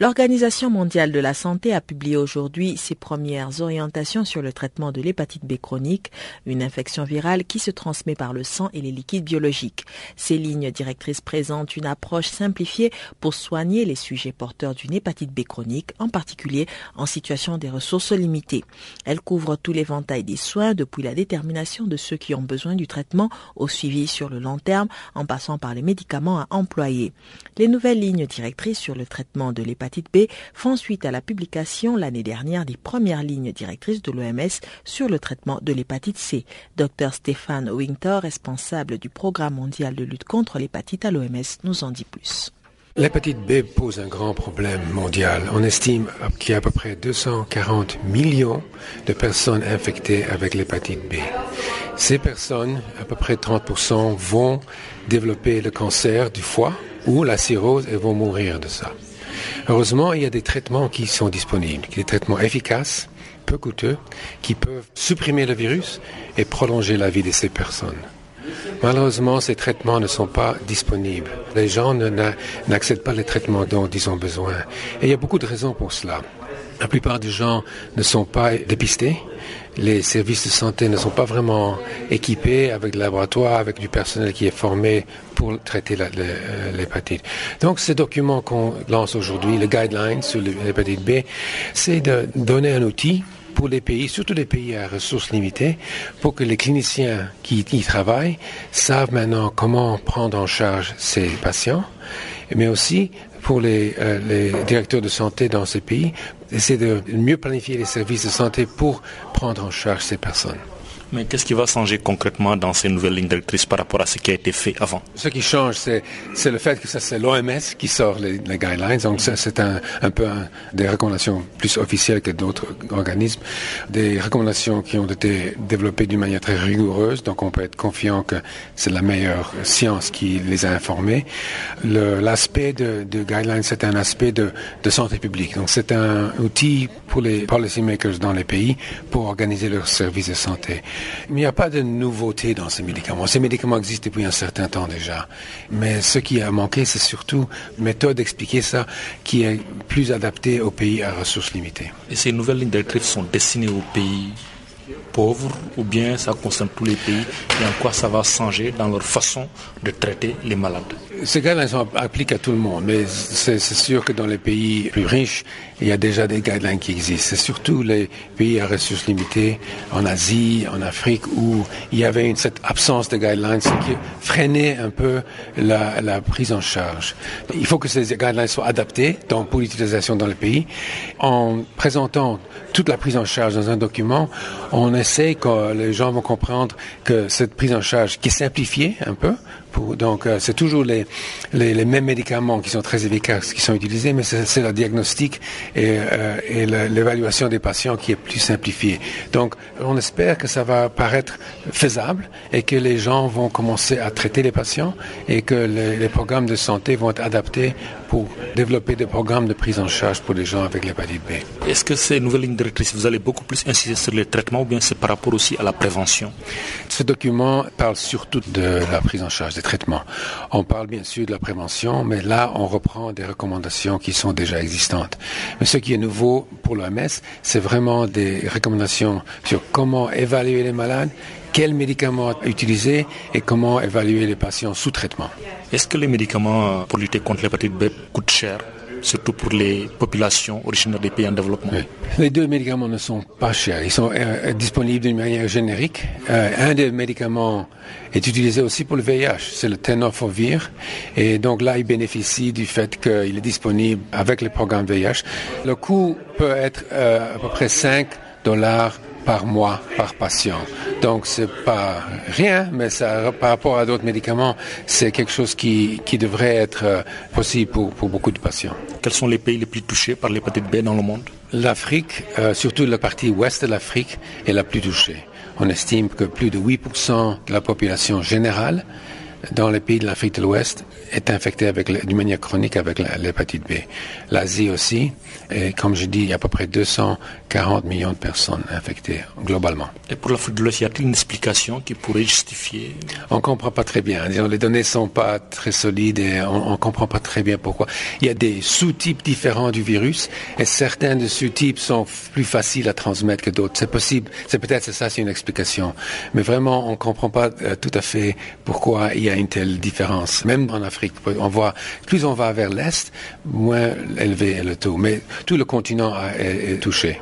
L'Organisation mondiale de la santé a publié aujourd'hui ses premières orientations sur le traitement de l'hépatite B chronique, une infection virale qui se transmet par le sang et les liquides biologiques. Ces lignes directrices présentent une approche simplifiée pour soigner les sujets porteurs d'une hépatite B chronique, en particulier en situation des ressources limitées. Elles couvrent tout l'éventail des soins, depuis la détermination de ceux qui ont besoin du traitement au suivi sur le long terme, en passant par les médicaments à employer. Les nouvelles lignes directrices sur le traitement de l'hépatite B font suite à la publication l'année dernière des premières lignes directrices de l'OMS sur le traitement de l'hépatite C. Dr Stéphane Winter, responsable du programme mondial de lutte contre l'hépatite à l'OMS, nous en dit plus.
L'hépatite B pose un grand problème mondial. On estime qu'il y a à peu près 240 millions de personnes infectées avec l'hépatite B. Ces personnes, à peu près 30%, vont développer le cancer du foie ou la cirrhose et vont mourir de ça. Heureusement, il y a des traitements qui sont disponibles, des traitements efficaces, peu coûteux, qui peuvent supprimer le virus et prolonger la vie de ces personnes. Malheureusement, ces traitements ne sont pas disponibles. Les gens n'acceptent pas les traitements dont ils ont besoin. Et il y a beaucoup de raisons pour cela. La plupart des gens ne sont pas dépistés. Les services de santé ne sont pas vraiment équipés avec des laboratoires, avec du personnel qui est formé pour traiter euh, l'hépatite. Donc, ce document qu'on lance aujourd'hui, le guideline sur l'hépatite B, c'est de donner un outil pour les pays, surtout les pays à ressources limitées, pour que les cliniciens qui y travaillent savent maintenant comment prendre en charge ces patients, mais aussi pour les, euh, les directeurs de santé dans ces pays, essayer de mieux planifier les services de santé pour prendre en charge ces personnes.
Mais qu'est-ce qui va changer concrètement dans ces nouvelles lignes directrices par rapport à ce qui a été fait avant?
Ce qui change, c'est, le fait que c'est l'OMS qui sort les, guidelines. Donc, c'est un, peu des recommandations plus officielles que d'autres organismes. Des recommandations qui ont été développées d'une manière très rigoureuse. Donc, on peut être confiant que c'est la meilleure science qui les a informés. L'aspect de, de guidelines, c'est un aspect de, de santé publique. Donc, c'est un outil pour les policymakers dans les pays pour organiser leurs services de santé. Il n'y a pas de nouveauté dans ces médicaments. Ces médicaments existent depuis un certain temps déjà. Mais ce qui a manqué, c'est surtout une méthode d'expliquer ça qui est plus adaptée aux pays à ressources limitées.
Et ces nouvelles lignes directrices sont destinées aux pays ou bien ça concerne tous les pays et en quoi ça va changer dans leur façon de traiter les malades
Ces guidelines s'appliquent à tout le monde, mais c'est sûr que dans les pays plus riches, il y a déjà des guidelines qui existent. C'est surtout les pays à ressources limitées, en Asie, en Afrique, où il y avait cette absence de guidelines, qui freinait un peu la, prise en charge. Il faut que ces guidelines soient adaptées donc, pour l'utilisation dans le pays. En présentant toute la prise en charge dans un document, on essaie que les gens vont comprendre que cette prise en charge qui est simplifiée un peu, donc euh, c'est toujours les, les, mêmes médicaments qui sont très efficaces qui sont utilisés, mais c'est le diagnostic et, euh, l'évaluation des patients qui est plus simplifiée. Donc on espère que ça va paraître faisable et que les gens vont commencer à traiter les patients et que les programmes de santé vont être adaptés pour développer des programmes de prise en charge pour les gens avec l'hépatite B.
Est-ce que ces nouvelles lignes directrices, vous allez beaucoup plus insister sur les traitements ou bien c'est par rapport aussi à la prévention?
Ce document parle surtout de la prise en charge des traitements. On parle bien sûr de la prévention, mais là, on reprend des recommandations qui sont déjà existantes. Mais ce qui est nouveau pour l'OMS, c'est vraiment des recommandations sur comment évaluer les malades, quels médicaments utiliser et comment évaluer les patients sous traitement.
Est-ce que les médicaments pour lutter contre l'hépatite B coûtent cher surtout pour les populations originaires des pays en développement?
Oui. Les deux médicaments ne sont pas chers. Ils sont euh, disponibles d'une manière générique. Euh, un des médicaments est utilisé aussi pour le VIH, c'est le tenofovir. Et donc là, il bénéficie du fait qu'il est disponible avec le programme VIH. Le coût peut être euh, à peu près 5 dollars par mois par patient. Donc c'est pas rien, mais ça, par rapport à d'autres médicaments, c'est quelque chose qui, qui devrait être euh, possible pour, pour beaucoup de patients.
Quels sont les pays les plus touchés par l'hépatite B dans le monde?
L'Afrique, euh, surtout la partie ouest de l'Afrique, est la plus touchée. On estime que plus de 8% de la population générale dans les pays de l'Afrique de l'Ouest est infectée avec, d'une manière chronique avec l'hépatite B. L'Asie aussi, et comme je dis, il y a à peu près 240 millions de personnes infectées globalement.
Et pour l'Afrique de l'Ouest, y a-t-il une explication qui pourrait justifier?
On ne comprend pas très bien. Les données ne sont pas très solides et on ne comprend pas très bien pourquoi. Il y a des sous-types différents du virus et certains de sous-types sont plus faciles à transmettre que d'autres. C'est possible, c'est peut-être ça, c'est une explication. Mais vraiment, on ne comprend pas euh, tout à fait pourquoi il y a une telle différence. Même en Afrique, on voit, plus on va vers l'Est, moins élevé est le taux. Mais tout le continent est, touché.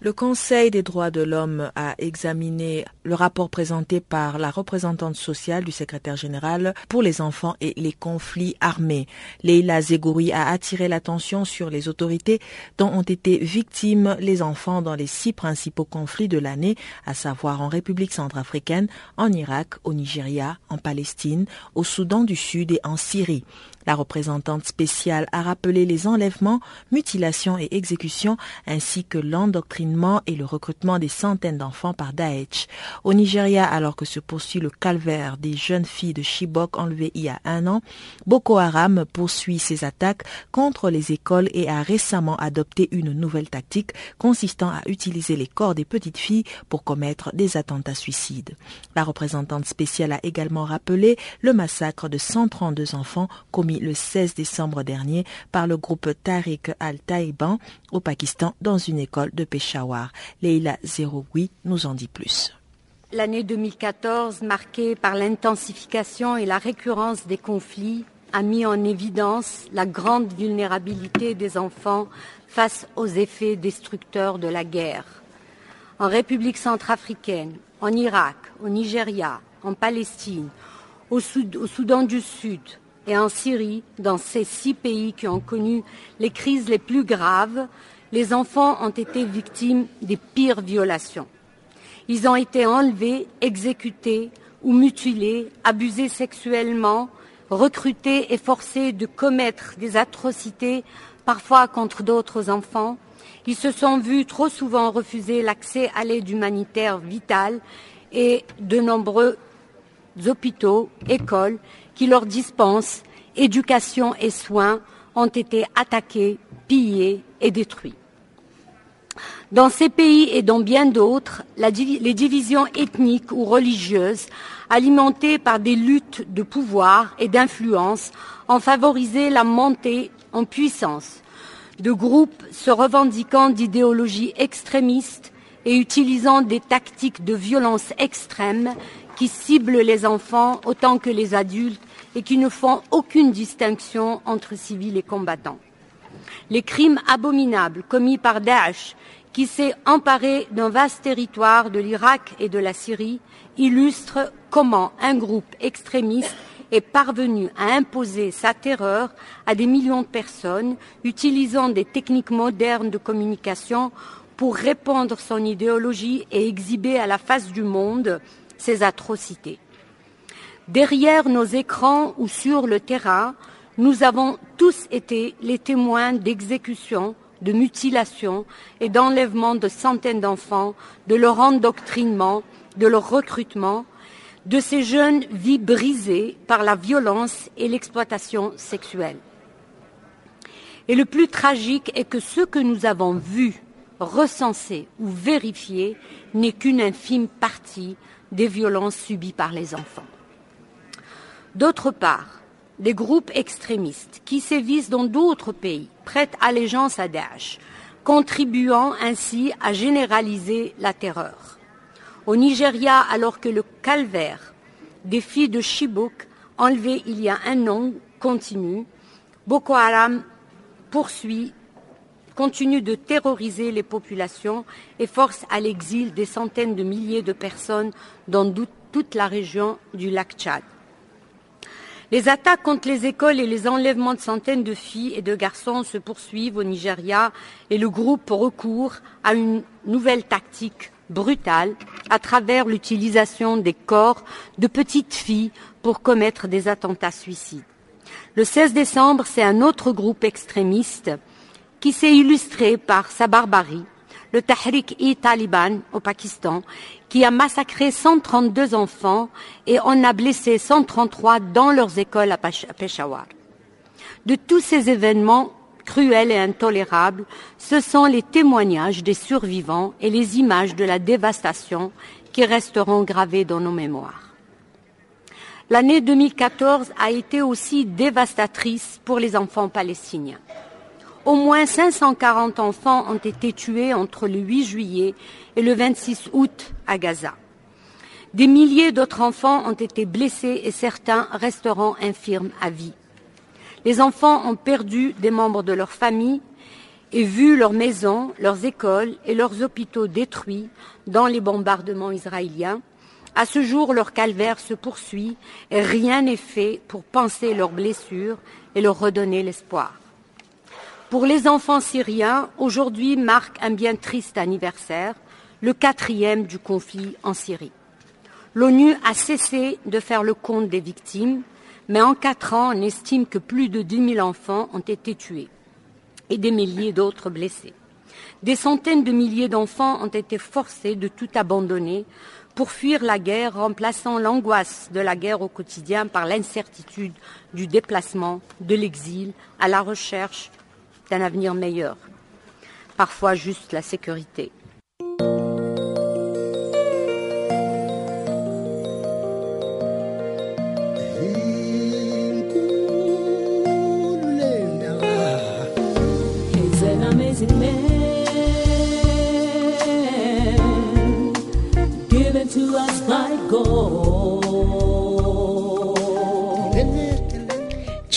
Le Conseil des droits de l'homme a examiné le rapport présenté par la représentante sociale du secrétaire général pour les enfants et les conflits armés. Leila Zegouri a attiré l'attention sur les autorités dont ont été victimes les enfants dans les six principaux conflits de l'année, à savoir en République centrafricaine, en Irak, au Nigeria, en Palestine, au Soudan du Sud et en Syrie. La représentante spéciale a rappelé les enlèvements, mutilations et exécutions ainsi que l'endoctrinement et le recrutement des centaines d'enfants par Daesh. Au Nigeria, alors que se poursuit le calvaire des jeunes filles de Chibok enlevées il y a un an, Boko Haram poursuit ses attaques contre les écoles et a récemment adopté une nouvelle tactique consistant à utiliser les corps des petites filles pour commettre des attentats suicides. La représentante spéciale a également rappelé le massacre de 132 enfants commis le 16 décembre dernier par le groupe Tariq al-Taïban au Pakistan dans une école de Peshawar. Leila Zeroui nous en dit plus.
L'année 2014, marquée par l'intensification et la récurrence des conflits, a mis en évidence la grande vulnérabilité des enfants face aux effets destructeurs de la guerre. en République centrafricaine, en Irak, au Nigeria, en Palestine, au, Soudan du Sud et en Syrie, dans ces six pays qui ont connu les crises les plus graves, les enfants ont été victimes des pires violations. Ils ont été enlevés, exécutés ou mutilés, abusés sexuellement, recrutés et forcés de commettre des atrocités, parfois contre d'autres enfants. Ils se sont vus trop souvent refuser l'accès à l'aide humanitaire vitale et de nombreux hôpitaux, écoles qui leur dispensent éducation et soins ont été attaqués, pillés et détruits. Dans ces pays et dans bien d'autres, les divisions ethniques ou religieuses, alimentées par des luttes de pouvoir et d'influence, ont favorisé la montée en puissance de groupes se revendiquant d'idéologies extrémistes et utilisant des tactiques de violence extrême qui ciblent les enfants autant que les adultes et qui ne font aucune distinction entre civils et combattants. Les crimes abominables commis par Daesh, qui s'est emparé d'un vaste territoire de l'Irak et de la Syrie, illustrent comment un groupe extrémiste est parvenu à imposer sa terreur à des millions de personnes, utilisant des techniques modernes de communication pour répandre son idéologie et exhiber à la face du monde ses atrocités. Derrière nos écrans ou sur le terrain, nous avons tous été les témoins d'exécutions, de mutilations et d'enlèvements de centaines d'enfants, de leur endoctrinement, de leur recrutement, de ces jeunes vies brisées par la violence et l'exploitation sexuelle. Et le plus tragique est que ce que nous avons vu, recensé ou vérifié n'est qu'une infime partie des violences subies par les enfants. D'autre part, des groupes extrémistes qui sévissent dans d'autres pays prêtent allégeance à Daesh, contribuant ainsi à généraliser la terreur. Au Nigeria, alors que le calvaire des filles de Chibok, enlevées il y a un an, continue, Boko Haram poursuit, continue de terroriser les populations et force à l'exil des centaines de milliers de personnes dans toute la région du lac Tchad. Les attaques contre les écoles et les enlèvements de centaines de filles et de garçons se poursuivent au Nigeria et le groupe recourt à une nouvelle tactique brutale à travers l'utilisation des corps de petites filles pour commettre des attentats suicides. Le 16 décembre, c'est un autre groupe extrémiste qui s'est illustré par sa barbarie, le Tahrik-i-Taliban au Pakistan, qui a massacré 132 enfants et en a blessé 133 dans leurs écoles à Peshawar. De tous ces événements, cruel et intolérable, ce sont les témoignages des survivants et les images de la dévastation qui resteront gravées dans nos mémoires. L'année 2014 a été aussi dévastatrice pour les enfants palestiniens. Au moins 540 enfants ont été tués entre le 8 juillet et le 26 août à Gaza. Des milliers d'autres enfants ont été blessés et certains resteront infirmes à vie. Les enfants ont perdu des membres de leur famille et vu leurs maisons, leurs écoles et leurs hôpitaux détruits dans les bombardements israéliens. À ce jour, leur calvaire se poursuit et rien n'est fait pour penser leurs blessures et leur redonner l'espoir. Pour les enfants syriens, aujourd'hui marque un bien triste anniversaire, le quatrième du conflit en Syrie. L'ONU a cessé de faire le compte des victimes mais en quatre ans, on estime que plus de 10 000 enfants ont été tués et des milliers d'autres blessés. Des centaines de milliers d'enfants ont été forcés de tout abandonner pour fuir la guerre, remplaçant l'angoisse de la guerre au quotidien par l'incertitude du déplacement, de l'exil, à la recherche d'un avenir meilleur, parfois juste la sécurité.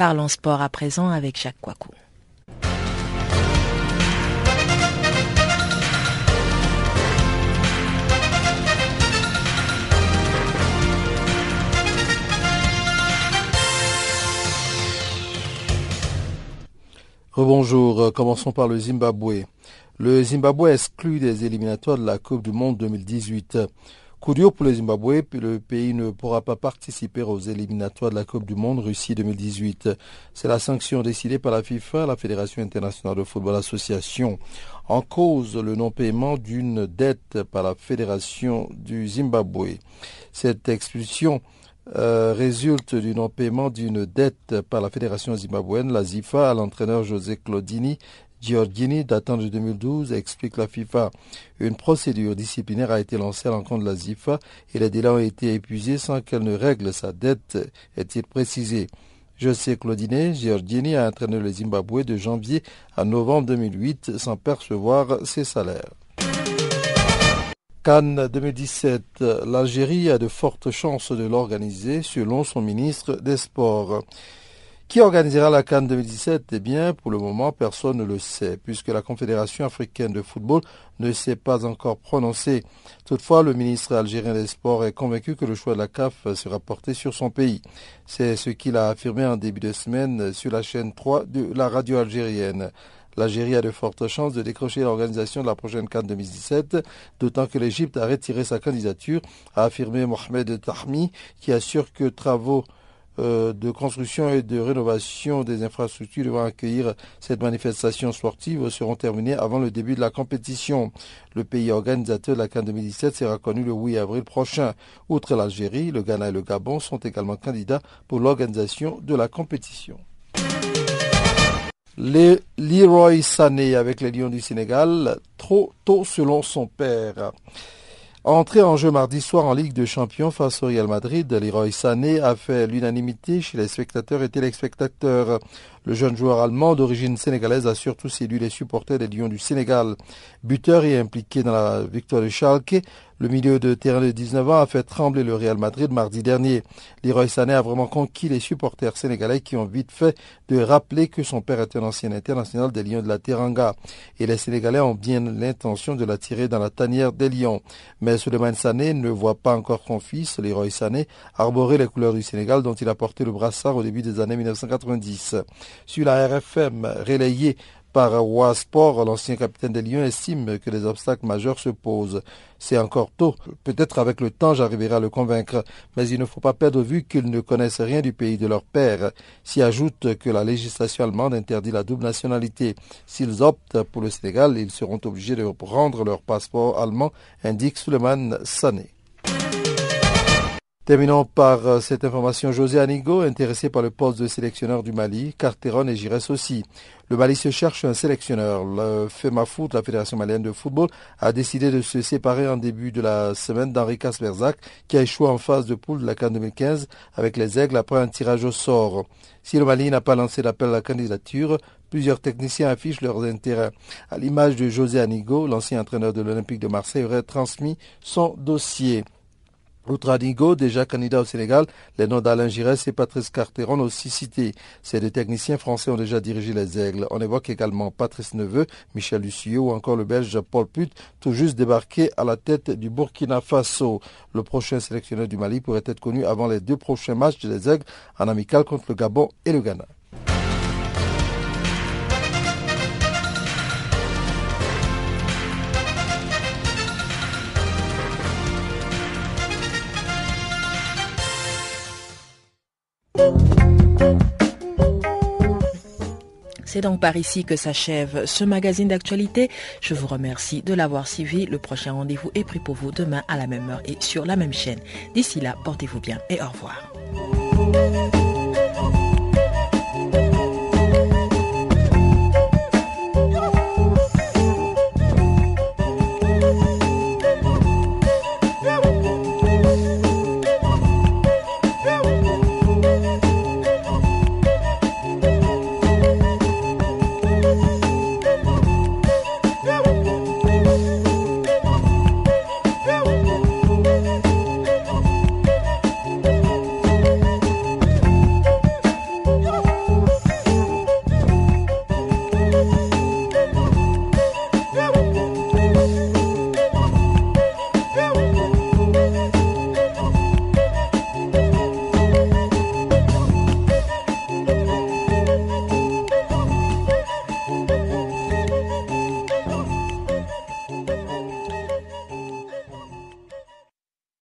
Parlons sport à présent avec Jacques Coicou.
Rebonjour, commençons par le Zimbabwe. Le Zimbabwe exclut des éliminatoires de la Coupe du Monde 2018. Coup pour le Zimbabwe, le pays ne pourra pas participer aux éliminatoires de la Coupe du Monde Russie 2018. C'est la sanction décidée par la FIFA, la Fédération internationale de football association, en cause le non-paiement d'une dette par la Fédération du Zimbabwe. Cette expulsion euh, résulte du non-paiement d'une dette par la Fédération zimbabwéenne, la ZIFA, à l'entraîneur José Claudini Giorgini, datant de 2012, explique la FIFA. Une procédure disciplinaire a été lancée à l'encontre de la ZIFA et les délais ont été épuisés sans qu'elle ne règle sa dette, est-il précisé. José Claudine Giorgini a entraîné le Zimbabwe de janvier à novembre 2008 sans percevoir ses salaires. Cannes 2017, l'Algérie a de fortes chances de l'organiser selon son ministre des Sports. Qui organisera la Cannes 2017 Eh bien, pour le moment, personne ne le sait, puisque la Confédération africaine de football ne s'est pas encore prononcée. Toutefois, le ministre algérien des Sports est convaincu que le choix de la CAF sera porté sur son pays. C'est ce qu'il a affirmé en début de semaine sur la chaîne 3 de la radio algérienne. L'Algérie a de fortes chances de décrocher l'organisation de la prochaine Cannes 2017, d'autant que l'Égypte a retiré sa candidature, a affirmé Mohamed Tahmi, qui assure que travaux de construction et de rénovation des infrastructures devant accueillir cette manifestation sportive seront terminées avant le début de la compétition. Le pays organisateur de la CAN 2017 sera connu le 8 avril prochain. Outre l'Algérie, le Ghana et le Gabon sont également candidats pour l'organisation de la compétition. Leroy Sané avec les Lions du Sénégal, trop tôt selon son père. Entré en jeu mardi soir en Ligue de Champions face au Real Madrid, Leroy Sané a fait l'unanimité chez les spectateurs et téléspectateurs. Le jeune joueur allemand d'origine sénégalaise a surtout séduit les supporters des Lions du Sénégal. Buteur et impliqué dans la victoire de Schalke, le milieu de terrain de 19 ans a fait trembler le Real Madrid mardi dernier. Leroy Sané a vraiment conquis les supporters sénégalais qui ont vite fait de rappeler que son père était un ancien international des Lions de la Teranga. Et les Sénégalais ont bien l'intention de l'attirer dans la tanière des Lions. Mais Suleiman Sané ne voit pas encore son fils, Leroy Sané, arborer les couleurs du Sénégal dont il a porté le brassard au début des années 1990. Sur la RFM, relayée par Sport, l'ancien capitaine des Lions estime que les obstacles majeurs se posent. C'est encore tôt. Peut-être avec le temps j'arriverai à le convaincre, mais il ne faut pas perdre vue qu'ils ne connaissent rien du pays de leur père. S'y ajoute que la législation allemande interdit la double nationalité. S'ils optent pour le Sénégal, ils seront obligés de rendre leur passeport allemand, indique Suleiman Sané. Terminons par euh, cette information. José Anigo, intéressé par le poste de sélectionneur du Mali, Carteron et Giresse aussi. Le Mali se cherche un sélectionneur. Le FEMAFOOT, la Fédération malienne de football, a décidé de se séparer en début de la semaine d'Henri Kasperzak, qui a échoué en phase de poule de la CAN 2015 avec les Aigles après un tirage au sort. Si le Mali n'a pas lancé l'appel à la candidature, plusieurs techniciens affichent leurs intérêts. À l'image de José Anigo, l'ancien entraîneur de l'Olympique de Marseille aurait transmis son dossier. Outre Anigo, déjà candidat au Sénégal, les noms d'Alain Giresse et Patrice Carteron aussi cités. Ces deux techniciens français ont déjà dirigé les Aigles. On évoque également Patrice Neveu, Michel Lucio ou encore le Belge Paul Put, tout juste débarqué à la tête du Burkina Faso. Le prochain sélectionneur du Mali pourrait être connu avant les deux prochains matchs des Aigles en amical contre le Gabon et le Ghana.
C'est donc par ici que s'achève ce magazine d'actualité. Je vous remercie de l'avoir suivi. Le prochain rendez-vous est pris pour vous demain à la même heure et sur la même chaîne. D'ici là, portez-vous bien et au revoir.